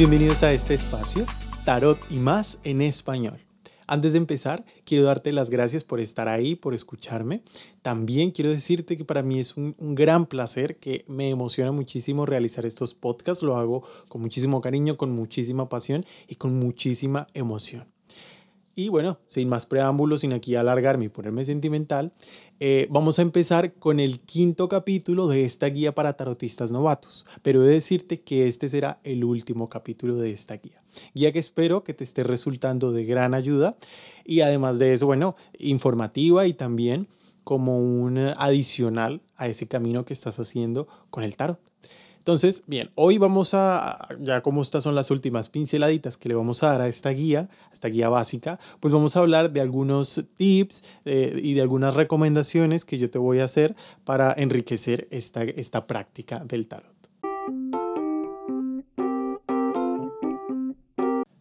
Bienvenidos a este espacio, Tarot y más en español. Antes de empezar, quiero darte las gracias por estar ahí, por escucharme. También quiero decirte que para mí es un, un, gran placer, que me emociona muchísimo realizar estos podcasts. Lo hago con muchísimo cariño, con muchísima pasión y con muchísima emoción. Y bueno, sin más preámbulos, sin aquí alargarme y ponerme sentimental, eh, vamos a empezar con el quinto capítulo de esta guía para tarotistas novatos. Pero he de decirte que este será el último capítulo de esta guía. Guía que espero que te esté resultando de gran ayuda y además de eso, bueno, informativa y también como un adicional a ese camino que estás haciendo con el tarot. Entonces, bien, hoy vamos a, ya como estas son las últimas pinceladitas que le vamos a dar a esta guía, a esta guía básica, pues vamos a hablar de algunos tips eh, y de algunas recomendaciones que yo te voy a hacer para enriquecer esta, esta práctica del tarot.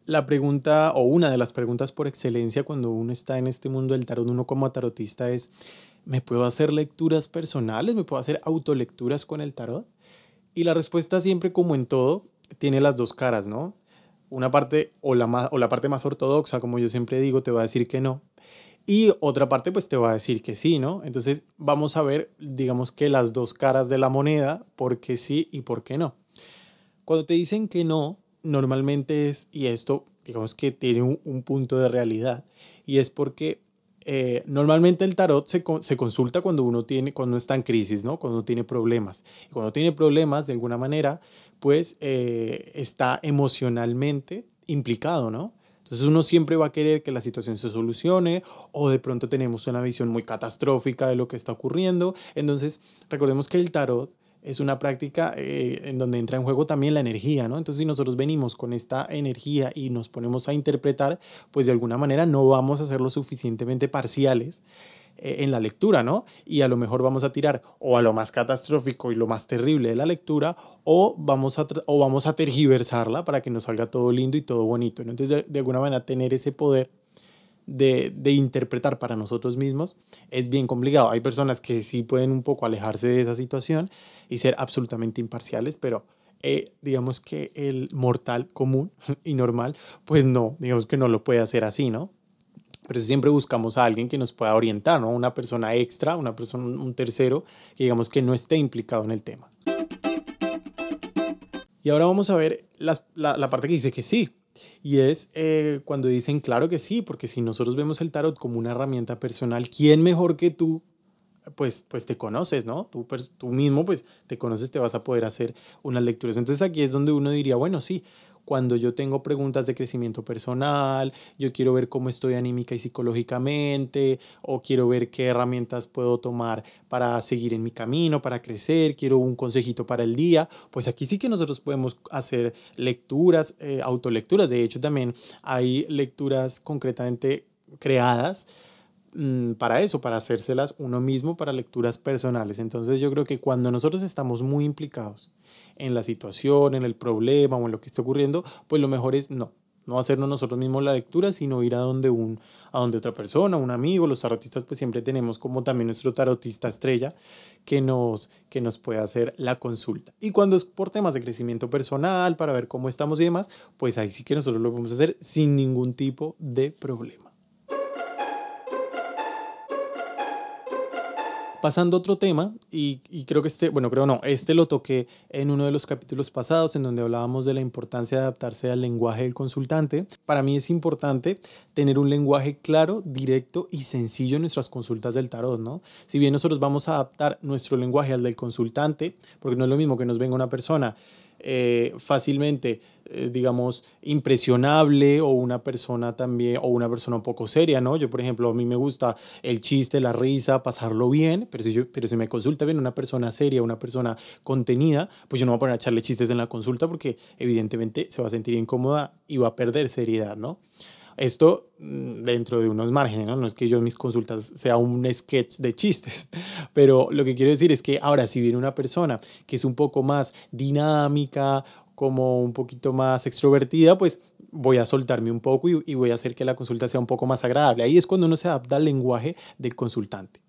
La pregunta o una de las preguntas por excelencia cuando uno está en este mundo del tarot, uno como tarotista es, ¿me puedo hacer lecturas personales? ¿Me puedo hacer autolecturas con el tarot? Y la respuesta siempre, como en todo, tiene las dos caras, ¿no? Una parte o la, o la parte más ortodoxa, como yo siempre digo, te va a decir que no. Y otra parte, pues te va a decir que sí, ¿no? Entonces vamos a ver, digamos que las dos caras de la moneda, por qué sí y por qué no. Cuando te dicen que no, normalmente es, y esto digamos que tiene un, un punto de realidad, y es porque eh, normalmente el tarot se, se, consulta cuando uno, tiene, cuando está en crisis, ¿no? cuando uno tiene problemas. Y cuando tiene problemas, de alguna manera, pues eh, está emocionalmente implicado, ¿no? Entonces uno siempre va a querer que la situación se solucione o de pronto tenemos una visión muy catastrófica de lo que está ocurriendo. Entonces recordemos que el tarot es una práctica eh, en donde entra en juego también la energía, ¿no? Entonces, si nosotros venimos con esta energía y nos ponemos a interpretar, pues de alguna manera no vamos a ser lo suficientemente parciales eh, en la lectura, ¿no? Y a lo mejor vamos a tirar o a lo más catastrófico y lo más terrible de la lectura o vamos a, o vamos a tergiversarla para que nos salga todo lindo y todo bonito, ¿no? Entonces, de, de alguna manera, tener ese poder de, de, interpretar para nosotros mismos es bien complicado. Hay personas que sí pueden un poco alejarse de esa situación y ser absolutamente imparciales, pero eh, digamos que el mortal común y normal, pues no, digamos que no lo puede hacer así, ¿no? Pero siempre buscamos a alguien que nos pueda orientar, ¿no? Una persona extra, una persona, un tercero, que digamos que no esté implicado en el tema. Y ahora vamos a ver la, la parte que dice que sí, y es eh, cuando dicen, claro que sí, porque si nosotros vemos el tarot como una herramienta personal, ¿quién mejor que tú? Pues, pues te conoces, ¿no? Tú, tú mismo, pues te conoces, te vas a poder hacer unas lecturas. Entonces aquí es donde uno diría, bueno, sí, cuando yo tengo preguntas de crecimiento personal, yo quiero ver cómo estoy anímica y psicológicamente, o quiero ver qué herramientas puedo tomar para seguir en mi camino, para crecer, quiero un consejito para el día, pues aquí sí que nosotros podemos hacer lecturas, eh, autolecturas, de hecho también hay lecturas concretamente creadas mm, para eso, para hacérselas uno mismo, para lecturas personales. Entonces yo creo que cuando nosotros estamos muy implicados en la situación, en el problema o en lo que está ocurriendo, pues lo mejor es no, no hacernos nosotros mismos la lectura, sino ir a donde, un, a donde otra persona, un amigo. Los tarotistas pues siempre tenemos como también nuestro tarotista estrella que nos, que nos puede hacer la consulta. Y cuando es por temas de crecimiento personal, para ver cómo estamos y demás, pues ahí sí que nosotros lo podemos hacer sin ningún tipo de problema. Pasando a otro tema, y, y, creo que este, bueno, creo no, este lo toqué en uno de los capítulos pasados en donde hablábamos de la importancia de adaptarse al lenguaje del consultante. Para mí es importante tener un lenguaje claro, directo y sencillo en nuestras consultas del tarot, ¿no? Si bien nosotros vamos a adaptar nuestro lenguaje al del consultante, porque no es lo mismo que nos venga una persona eh, fácilmente, eh, digamos, impresionable o una persona también, o una persona un poco seria, ¿no? Yo, por ejemplo, a mí me gusta el chiste, la risa, pasarlo bien, pero si, yo, pero si me consulta bien una persona seria, una persona contenida, pues yo no voy a poner a echarle chistes en la consulta porque evidentemente se va a sentir incómoda y va a perder seriedad, ¿no? Esto mm, dentro de unos márgenes, ¿no? No es que yo mis consultas sea un sketch de chistes, pero lo que quiero decir es que ahora si viene una persona que es un poco más dinámica, como un poquito más extrovertida, pues voy a soltarme un poco y, y voy a hacer que la consulta sea un poco más agradable. Ahí es cuando uno se adapta al lenguaje del consultante.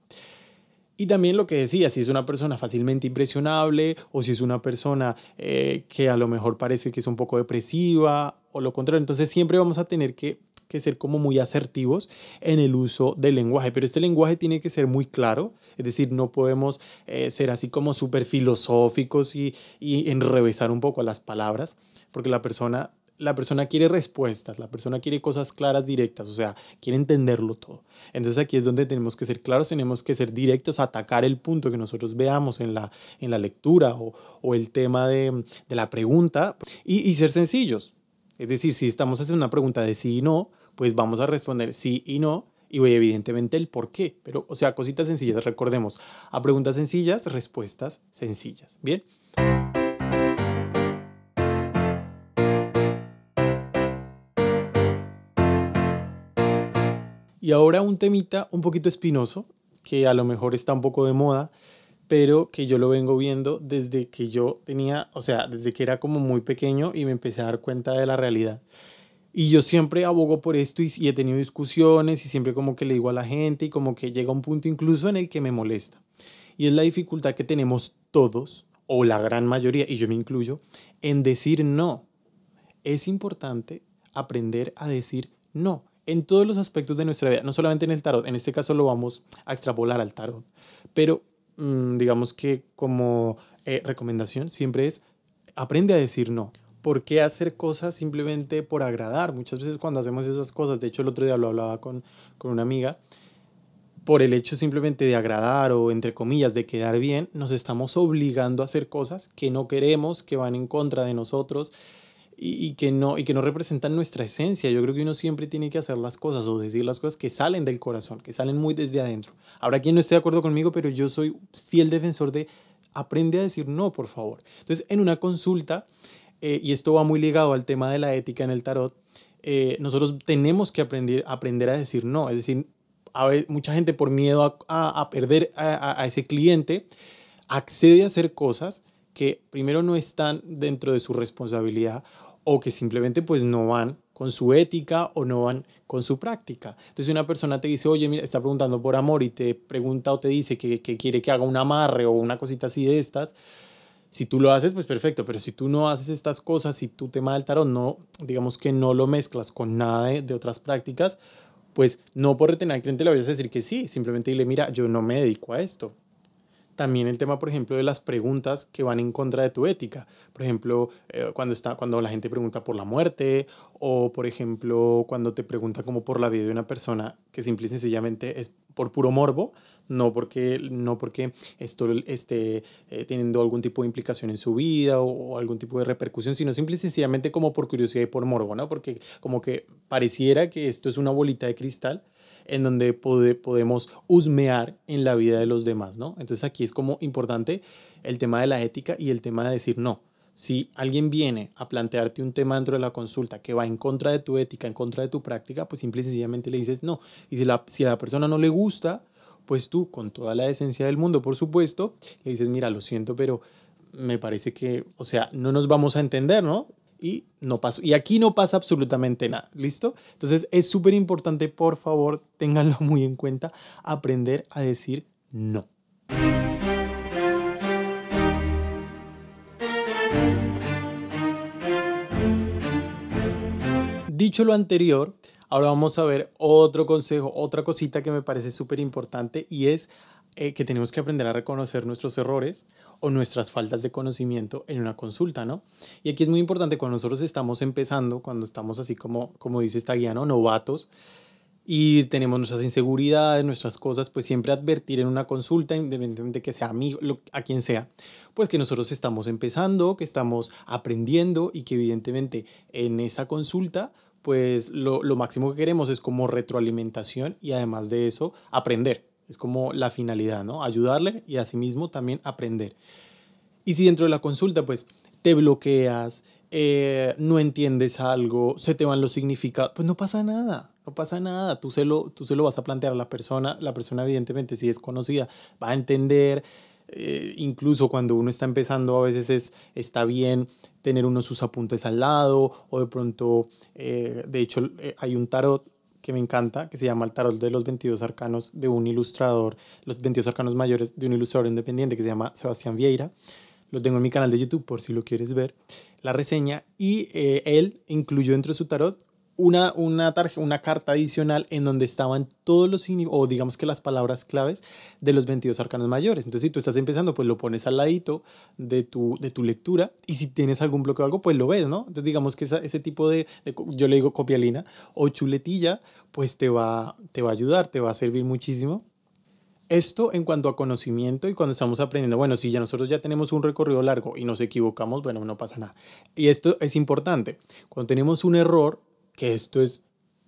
Y también lo que decía, si es una persona fácilmente impresionable o si es una persona eh, que a lo mejor parece que es un poco depresiva o lo contrario. Entonces siempre vamos a tener que, que ser como muy asertivos en el uso del lenguaje, pero este lenguaje tiene que ser muy claro, es decir, no podemos eh, ser así como súper filosóficos y, y enrevesar un poco las palabras, porque la persona la persona quiere respuestas, la persona quiere cosas claras, directas, o sea, quiere entenderlo todo. Entonces aquí es donde tenemos que ser claros, tenemos que ser directos, atacar el punto que nosotros veamos en la, en la lectura o, o el tema de, de la pregunta y, y, ser sencillos. Es decir, si estamos haciendo una pregunta de sí y no, pues vamos a responder sí y no y evidentemente el por qué. Pero, o sea, cositas sencillas, recordemos, a preguntas sencillas, respuestas sencillas. Bien. Y ahora un temita un poquito espinoso, que a lo mejor está un poco de moda, pero que yo lo vengo viendo desde que yo tenía, o sea, desde que era como muy pequeño y me empecé a dar cuenta de la realidad. Y yo siempre abogo por esto y, he tenido discusiones y siempre como que le digo a la gente y como que llega un punto incluso en el que me molesta. Y es la dificultad que tenemos todos, o la gran mayoría, y yo me incluyo, en decir no. Es importante aprender a decir no en todos los aspectos de nuestra vida, no solamente en el tarot, en este caso lo vamos a extrapolar al tarot, pero mmm, digamos que como eh, recomendación siempre es aprende a decir no. ¿Por qué hacer cosas simplemente por agradar? Muchas veces cuando hacemos esas cosas, de hecho el otro día lo hablaba con, con una amiga, por el hecho simplemente de agradar o entre comillas de quedar bien, nos estamos obligando a hacer cosas que no queremos, que van en contra de nosotros, y, que no, y que no representan nuestra esencia. Yo creo que uno siempre tiene que hacer las cosas o decir las cosas que salen del corazón, que salen muy desde adentro. Habrá quien no esté de acuerdo conmigo, pero yo soy fiel defensor de aprende a decir no, por favor. Entonces, en una consulta, eh, y esto va muy ligado al tema de la ética en el tarot, eh, nosotros tenemos que aprender, aprender a decir no. Es decir, a mucha gente por miedo a, a, perder a, a ese cliente accede a hacer cosas que primero no están dentro de su responsabilidad o que simplemente pues no van con su ética o no van con su práctica. Entonces una persona te dice, oye, mira, está preguntando por amor y te pregunta o te dice que, que quiere que haga un amarre o una cosita así de estas, si tú lo haces, pues perfecto, pero si tú no haces estas cosas, si tu tema del tarot no, digamos que no lo mezclas con nada de, de otras prácticas, pues no por retener al cliente le vayas a decir que sí, simplemente dile, mira, yo no me dedico a esto, también el tema, por ejemplo, de las preguntas que van en contra de tu ética. Por ejemplo, eh, cuando, está, cuando la gente pregunta por la muerte o, por ejemplo, cuando te pregunta como por la vida de una persona que simple y sencillamente es por puro morbo, no porque, no porque esto esté eh, teniendo algún tipo de implicación en su vida o, o, algún tipo de repercusión, sino simple y sencillamente como por curiosidad y por morbo, ¿no? Porque como que pareciera que esto es una bolita de cristal en donde podemos husmear en la vida de los demás, ¿no? Entonces aquí es como importante el tema de la ética y el tema de decir no. Si alguien viene a plantearte un tema dentro de la consulta que va en contra de tu ética, en contra de tu práctica, pues simple y sencillamente le dices no. Y si, la, si a la persona no le gusta, pues tú, con toda la esencia del mundo, por supuesto, le dices, mira, lo siento, pero me parece que, o sea, no nos vamos a entender, ¿no? Y no pasó. Y aquí no pasa absolutamente nada, ¿listo? Entonces es súper importante, por favor, ténganlo muy en cuenta, aprender a decir no. Dicho lo anterior, ahora vamos a ver otro consejo, otra cosita que me parece súper importante y es eh, que tenemos que aprender a reconocer nuestros errores o nuestras faltas de conocimiento en una consulta, ¿no? Y aquí es muy importante cuando nosotros estamos empezando, cuando estamos así como, como dice esta guía, ¿no? Novatos, y tenemos nuestras inseguridades, nuestras cosas, pues siempre advertir en una consulta, independientemente que sea amigo, a quien sea, pues que nosotros estamos empezando, que estamos aprendiendo y que evidentemente en esa consulta, pues lo, lo máximo que queremos es como retroalimentación y además de eso, aprender. Es como la finalidad, ¿no? Ayudarle y asimismo también aprender. Y si dentro de la consulta, pues, te bloqueas, eh, no entiendes algo, se te van los significados, pues no pasa nada, no pasa nada. Tú se, lo, tú se lo vas a plantear a la persona, la persona evidentemente si es conocida va a entender, eh, incluso cuando uno está empezando a veces es, está bien tener uno sus apuntes al lado o de pronto, eh, de hecho hay un tarot que me encanta, que se llama El Tarot de los 22 Arcanos de un ilustrador, los 22 Arcanos Mayores de un ilustrador independiente que se llama Sebastián Vieira. Lo tengo en mi canal de YouTube por si lo quieres ver, la reseña. Y eh, él incluyó dentro de su tarot una, una, una carta adicional en donde estaban todos los, o digamos que las palabras claves de los 22 arcanos mayores. Entonces, si tú estás empezando, pues lo pones al ladito de tu, de tu lectura y si tienes algún bloqueo o algo, pues lo ves, ¿no? Entonces, digamos que ese tipo de, yo le digo copialina o chuletilla, pues te va, te va a ayudar, te va a servir muchísimo. Esto en cuanto a conocimiento y cuando estamos aprendiendo, bueno, si ya nosotros ya tenemos un recorrido largo y nos equivocamos, bueno, no pasa nada. Y esto es importante. Cuando tenemos un error, que esto es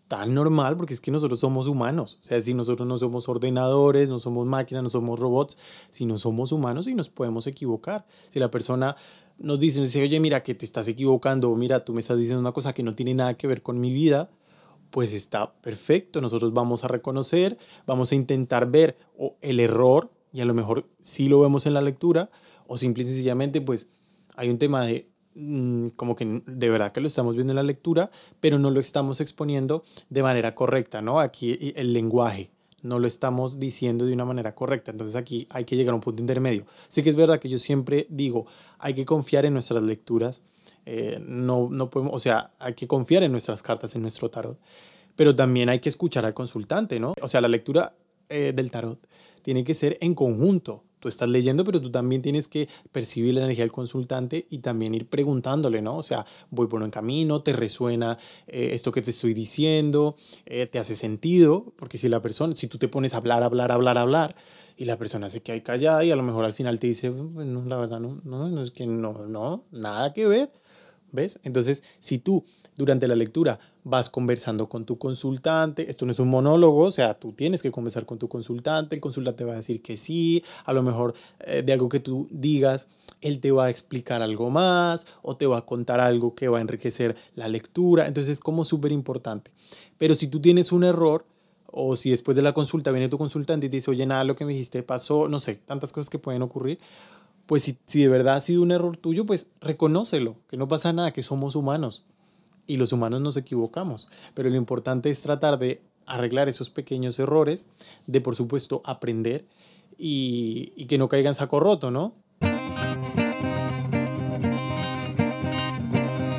tan normal porque es que nosotros somos humanos. O sea, si nosotros no somos ordenadores, no somos máquinas, no somos robots, si no somos humanos y nos podemos equivocar. Si la persona nos dice, nos dice, oye, mira que te estás equivocando, mira, tú me estás diciendo una cosa que no tiene nada que ver con mi vida, pues está perfecto. Nosotros vamos a reconocer, vamos a intentar ver el error y a lo mejor sí lo vemos en la lectura o simple y sencillamente pues hay un tema de como que de verdad que lo estamos viendo en la lectura, pero no lo estamos exponiendo de manera correcta, ¿no? Aquí el lenguaje no lo estamos diciendo de una manera correcta, entonces aquí hay que llegar a un punto intermedio. Sí que es verdad que yo siempre digo, hay que confiar en nuestras lecturas, eh, no, no podemos, o sea, hay que confiar en nuestras cartas, en nuestro tarot, pero también hay que escuchar al consultante, ¿no? O sea, la lectura eh, del tarot tiene que ser en conjunto, tú estás leyendo, pero tú también tienes que percibir la energía del consultante y también ir preguntándole, ¿no? O sea, voy por un camino, te resuena eh, esto que te estoy diciendo, eh, te hace sentido, porque si la persona, si tú te pones a hablar, hablar, hablar, hablar, y la persona se queda callada y a lo mejor al final te dice, bueno, la verdad, no, no, no es que no, no, nada que ver, ¿ves? Entonces, si tú durante la lectura vas conversando con tu consultante, esto no es un monólogo, o sea, tú tienes que conversar con tu consultante, el consultante va a decir que sí, a lo mejor eh, de algo que tú digas, él te va a explicar algo más o te va a contar algo que va a enriquecer la lectura, entonces es como súper importante. Pero si tú tienes un error, o si después de la consulta viene tu consultante y te dice, oye, nada, lo que me dijiste pasó, no sé, tantas cosas que pueden ocurrir, pues si, si de verdad ha sido un error tuyo, pues reconócelo, que no pasa nada, que somos humanos y los humanos nos equivocamos, pero lo importante es tratar de arreglar esos pequeños errores, de por supuesto aprender y, y que no caigan saco roto, ¿no?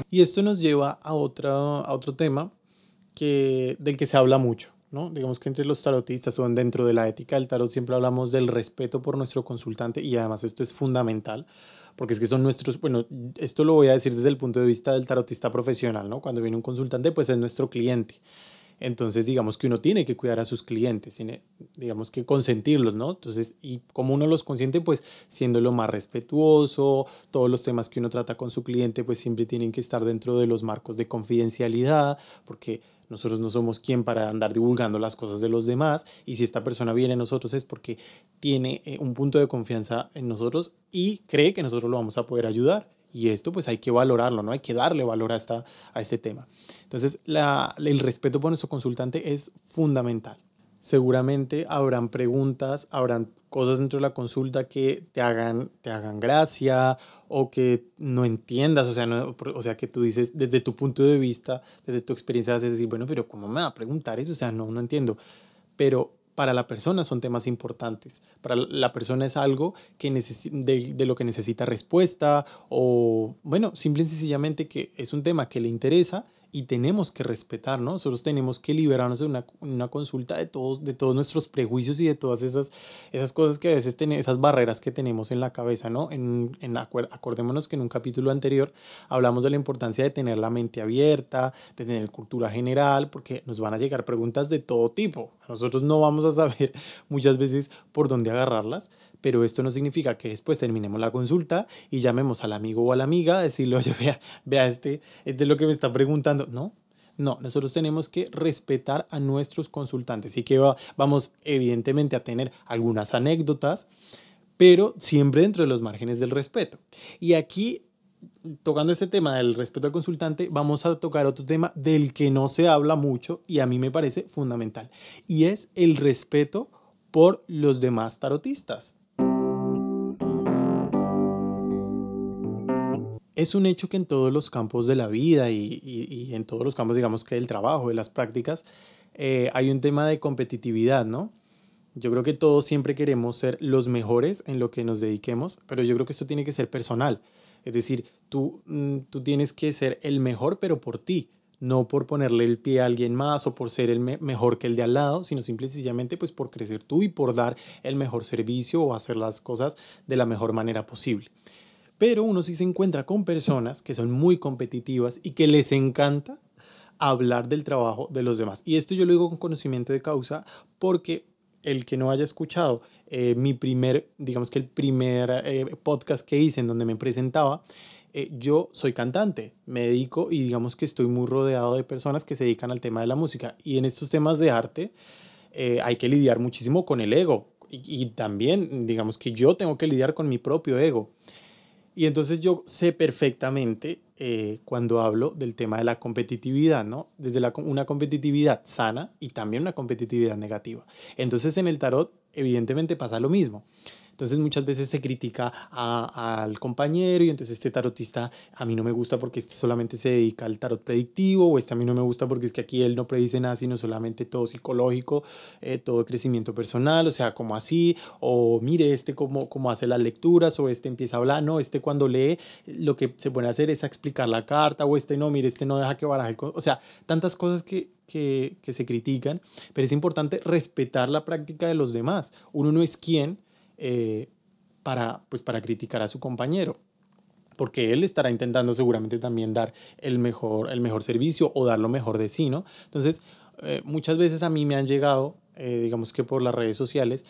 Y esto nos lleva a, otra, a otro tema que, del que se habla mucho, ¿no? Digamos que entre los tarotistas o dentro de la ética del tarot siempre hablamos del respeto por nuestro consultante y además esto es fundamental porque es que son nuestros, bueno, esto lo voy a decir desde el punto de vista del tarotista profesional, ¿no? Cuando viene un consultante, pues es nuestro cliente. Entonces, digamos que uno tiene que cuidar a sus clientes, tiene, digamos que consentirlos, ¿no? Entonces, y como uno los consiente, pues siendo lo más respetuoso, todos los temas que uno trata con su cliente, pues siempre tienen que estar dentro de los marcos de confidencialidad, porque nosotros no somos quien para andar divulgando las cosas de los demás y si esta persona viene a nosotros es porque tiene eh, un punto de confianza en nosotros y cree que nosotros lo vamos a poder ayudar. Y esto pues hay que valorarlo, ¿no? Hay que darle valor a, esta, a este tema. Entonces, el respeto por nuestro consultante es fundamental. Seguramente habrán preguntas, habrán cosas dentro de la consulta que te hagan, te hagan gracia o que no entiendas, o sea, no, o sea, que tú dices desde tu punto de vista, desde tu experiencia, vas a decir, bueno, pero ¿cómo me va a preguntar eso? O sea, no, no entiendo. Pero para la persona son temas importantes. Para la persona es algo que de, de, lo que necesita respuesta o, bueno, simple y sencillamente que es un tema que le interesa y tenemos que respetar, ¿no? Nosotros tenemos que liberarnos de una, una, consulta de todos, de todos nuestros prejuicios y de todas esas, esas cosas que a veces tenemos, esas barreras que tenemos en la cabeza, ¿no? En, en, acordémonos que en un capítulo anterior hablamos de la importancia de tener la mente abierta, de tener cultura general, porque nos van a llegar preguntas de todo tipo. Nosotros no vamos a saber muchas veces por dónde agarrarlas, pero esto no significa que después terminemos la consulta y llamemos al amigo o a la amiga, decirle, oye, vea, este, este es lo que me está preguntando. No, no, nosotros tenemos que respetar a nuestros consultantes y que vamos evidentemente a tener algunas anécdotas, pero siempre dentro de los márgenes del respeto. Y aquí, tocando ese tema del respeto al consultante, vamos a tocar otro tema del que no se habla mucho y a mí me parece fundamental, y es el respeto por los demás tarotistas. Es un hecho que en todos los campos de la vida y, en todos los campos, digamos que del trabajo, de las prácticas, eh, hay un tema de competitividad, ¿no? Yo creo que todos siempre queremos ser los mejores en lo que nos dediquemos, pero yo creo que esto tiene que ser personal. Es decir, tú, mm, tú tienes que ser el mejor, pero por ti, no por ponerle el pie a alguien más o por ser el mejor que el de al lado, sino simple y sencillamente pues por crecer tú y por dar el mejor servicio o hacer las cosas de la mejor manera posible. Pero uno sí se encuentra con personas que son muy competitivas y que les encanta hablar del trabajo de los demás. Y esto yo lo digo con conocimiento de causa porque el que no haya escuchado eh, mi primer, digamos que el primer eh, podcast que hice en donde me presentaba, eh, yo soy cantante, me dedico y digamos que estoy muy rodeado de personas que se dedican al tema de la música. Y en estos temas de arte hay que lidiar muchísimo con el ego. y también, digamos que yo tengo que lidiar con mi propio ego. Y entonces yo sé perfectamente eh, cuando hablo del tema de la competitividad, ¿no? Desde la, una competitividad sana y también una competitividad negativa. Entonces en el tarot evidentemente pasa lo mismo. Entonces muchas veces se critica al compañero y entonces este tarotista a mí no me gusta porque este solamente se dedica al tarot predictivo o este a mí no me gusta porque es que aquí él no predice nada sino solamente todo psicológico, eh, todo crecimiento personal, o sea, como así, o mire este cómo, cómo hace las lecturas o este empieza a hablar, no, este cuando lee lo que se puede hacer es explicar la carta o este no, mire, este no deja que baraje, o sea, tantas cosas que, que, que se critican, pero es importante respetar la práctica de los demás. Uno no es quien eh, para, pues, para criticar a su compañero porque él estará intentando seguramente también dar el mejor, el mejor servicio o dar lo mejor de sí, ¿no? Entonces, eh, muchas veces a mí me han llegado, eh, digamos que por las redes sociales,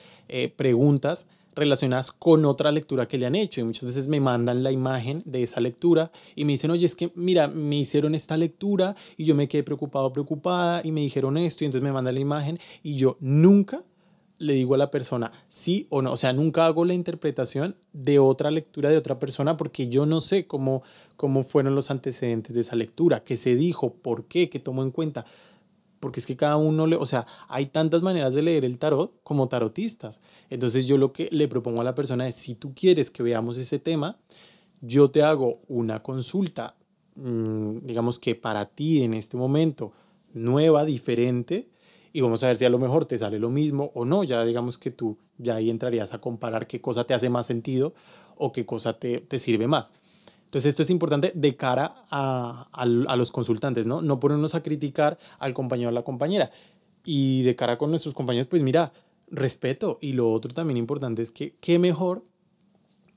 preguntas relacionadas con otra lectura que le han hecho y muchas veces me mandan la imagen de esa lectura y me dicen, oye, es que mira, me hicieron esta lectura y yo me quedé preocupado, preocupada y me dijeron esto y entonces me mandan la imagen y yo nunca le digo a la persona sí o no. O sea, nunca hago la interpretación de otra lectura de otra persona porque yo no sé cómo, cómo fueron los antecedentes de esa lectura, qué se dijo, por qué, qué tomó en cuenta. Porque es que cada uno, le, o sea, hay tantas maneras de leer el tarot como tarotistas. Entonces yo lo que le propongo a la persona es, si tú quieres que veamos ese tema, yo te hago una consulta, mm, digamos que para ti en este momento, nueva, diferente, y vamos a ver si a lo mejor te sale lo mismo o no. Ya digamos que tú ya ahí entrarías a comparar qué cosa te hace más sentido o qué cosa te, te sirve más. Entonces esto es importante de cara a, a, a, los consultantes, ¿no? No ponernos a criticar al compañero o a la compañera. Y de cara con nuestros compañeros, pues mira, respeto. Y lo otro también importante es que qué mejor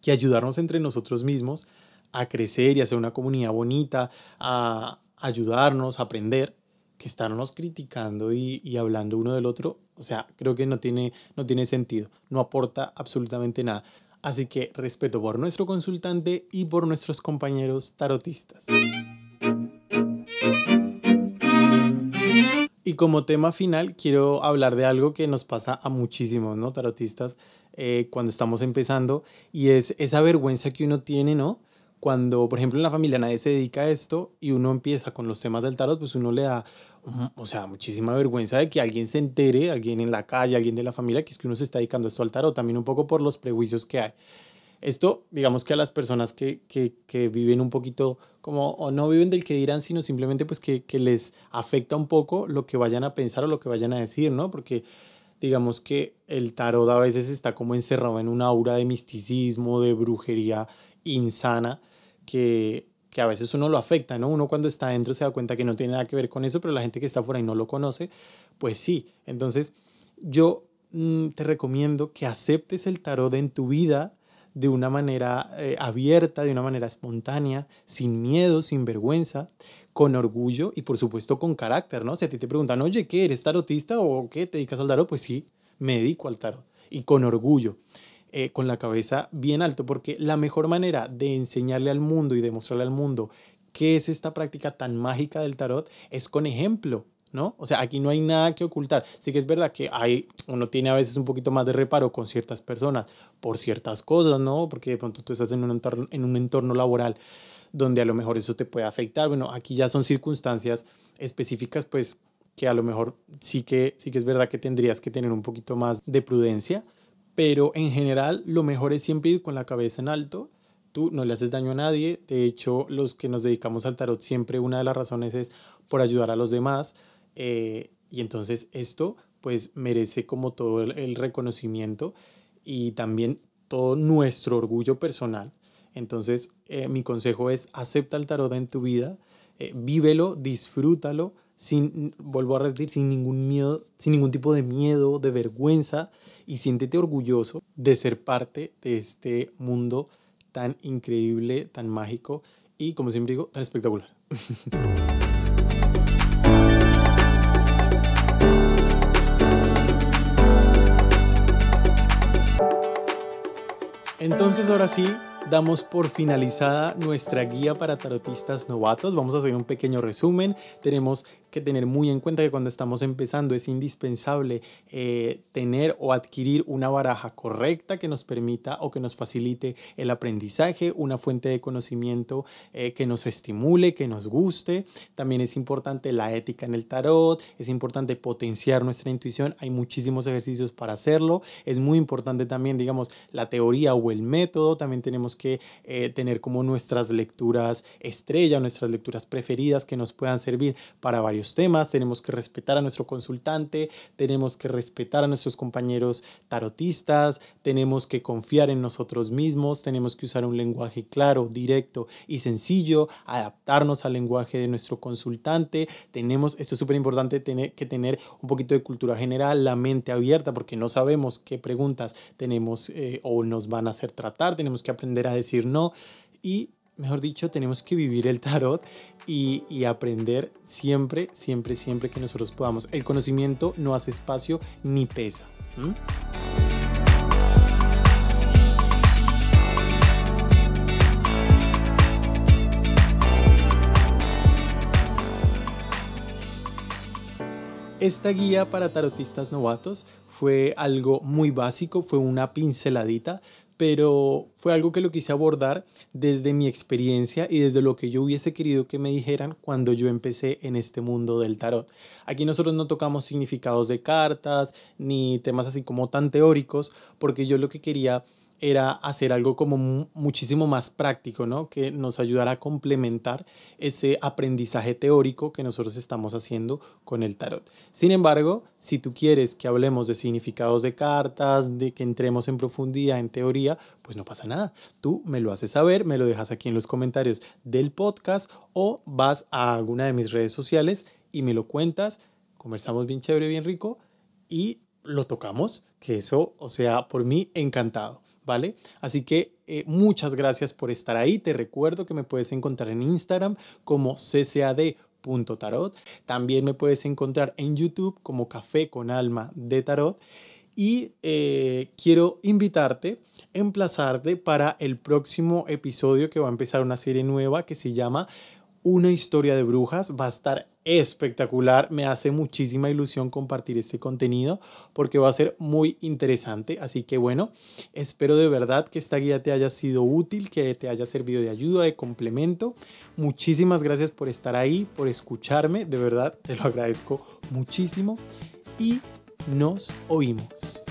que ayudarnos entre nosotros mismos a crecer y hacer una comunidad bonita, a ayudarnos, a aprender que estarnos criticando y, y, hablando uno del otro, o sea, creo que no tiene, no tiene sentido, no aporta absolutamente nada. Así que respeto por nuestro consultante y por nuestros compañeros tarotistas. Y como tema final, quiero hablar de algo que nos pasa a muchísimos ¿no? tarotistas eh, cuando estamos empezando, y es esa vergüenza que uno tiene, ¿no? Cuando, por ejemplo, en la familia nadie se dedica a esto y uno empieza con los temas del tarot, pues uno le da, o sea, muchísima vergüenza de que alguien se entere, alguien en la calle, alguien de la familia, que es que uno se está dedicando esto al tarot, también un poco por los prejuicios que hay. Esto, digamos que a las personas que, que, que viven un poquito como, o no viven del que dirán, sino simplemente pues que, que les afecta un poco lo que vayan a pensar o lo que vayan a decir, ¿no? Porque digamos que el tarot a veces está como encerrado en una aura de misticismo, de brujería insana que, que a veces uno lo afecta, ¿no? Uno cuando está dentro se da cuenta que no tiene nada que ver con eso, pero la gente que está fuera y no lo conoce, pues sí. Entonces, yo mm, te recomiendo que aceptes el tarot en tu vida de una manera eh, abierta, de una manera espontánea, sin miedo, sin vergüenza, con orgullo y por supuesto con carácter, ¿no? Si a ti te preguntan, oye, ¿qué? ¿Eres tarotista o qué? ¿Te dedicas al tarot? Pues sí, me dedico al tarot y con orgullo. Eh, con la cabeza bien alto, porque la mejor manera de enseñarle al mundo y demostrarle al mundo qué es esta práctica tan mágica del tarot es con ejemplo, ¿no? O sea, aquí no hay nada que ocultar. Sí que es verdad que hay, uno tiene a veces un poquito más de reparo con ciertas personas por ciertas cosas, ¿no? Porque de pronto tú estás en un entorno, en un entorno laboral donde a lo mejor eso te puede afectar. Bueno, aquí ya son circunstancias específicas, pues que a lo mejor sí que, sí que es verdad que tendrías que tener un poquito más de prudencia, pero en general lo mejor es siempre ir con la cabeza en alto. Tú no le haces daño a nadie. De hecho, los que nos dedicamos al tarot siempre una de las razones es por ayudar a los demás. Eh, Y entonces esto pues merece como todo el reconocimiento y también todo nuestro orgullo personal. Entonces eh, mi consejo es acepta el tarot en tu vida, eh, vívelo, disfrútalo, sin, vuelvo a repetir, sin ningún miedo, sin ningún tipo de miedo, de vergüenza y siéntete orgulloso de ser parte de este mundo tan increíble, tan mágico y como siempre digo, tan espectacular. Entonces ahora sí, damos por finalizada nuestra guía para tarotistas novatos. Vamos a hacer un pequeño resumen. Tenemos tener muy en cuenta que cuando estamos empezando es indispensable eh, tener o adquirir una baraja correcta que nos permita o que nos facilite el aprendizaje, una fuente de conocimiento eh, que nos estimule, que nos guste. También es importante la ética en el tarot, es importante potenciar nuestra intuición. Hay muchísimos ejercicios para hacerlo. Es muy importante también, digamos, la teoría o el método. También tenemos que eh, tener como nuestras lecturas estrella, nuestras lecturas preferidas que nos puedan servir para varios temas, tenemos que respetar a nuestro consultante, tenemos que respetar a nuestros compañeros tarotistas, tenemos que confiar en nosotros mismos, tenemos que usar un lenguaje claro, directo y sencillo, adaptarnos al lenguaje de nuestro consultante, tenemos, esto es súper importante, tener que tener un poquito de cultura general, la mente abierta, porque no sabemos qué preguntas tenemos eh, o nos van a hacer tratar, tenemos que aprender a decir no. Y mejor dicho, tenemos que vivir el tarot y, aprender siempre, siempre, siempre que nosotros podamos. El conocimiento no hace espacio ni pesa. Esta guía para tarotistas novatos fue algo muy básico, fue una pinceladita, pero fue algo que lo quise abordar desde mi experiencia y desde lo que yo hubiese querido que me dijeran cuando yo empecé en este mundo del tarot. Aquí nosotros no tocamos significados de cartas ni temas así como tan teóricos, porque yo lo que quería era hacer algo como muchísimo más práctico, ¿no? Que nos ayudara a complementar ese aprendizaje teórico que nosotros estamos haciendo con el tarot. Sin embargo, si tú quieres que hablemos de significados de cartas, de que entremos en profundidad en teoría, pues no pasa nada. Tú me lo haces saber, me lo dejas aquí en los comentarios del podcast o vas a alguna de mis redes sociales y me lo cuentas, conversamos bien chévere, bien rico y lo tocamos, que eso, o sea, por mí encantado. ¿Vale? Así que eh, muchas gracias por estar ahí. Te recuerdo que me puedes encontrar en Instagram como ccad.tarot. También me puedes encontrar en YouTube como Café con Alma de Tarot. Y eh, quiero invitarte, emplazarte para el próximo episodio que va a empezar una serie nueva que se llama Una historia de brujas. Va a estar espectacular. Me hace muchísima ilusión compartir este contenido porque va a ser muy interesante. Así que bueno, espero de verdad que esta guía te haya sido útil, que te haya servido de ayuda, de complemento. Muchísimas gracias por estar ahí, por escucharme. De verdad, te lo agradezco muchísimo. Y nos oímos.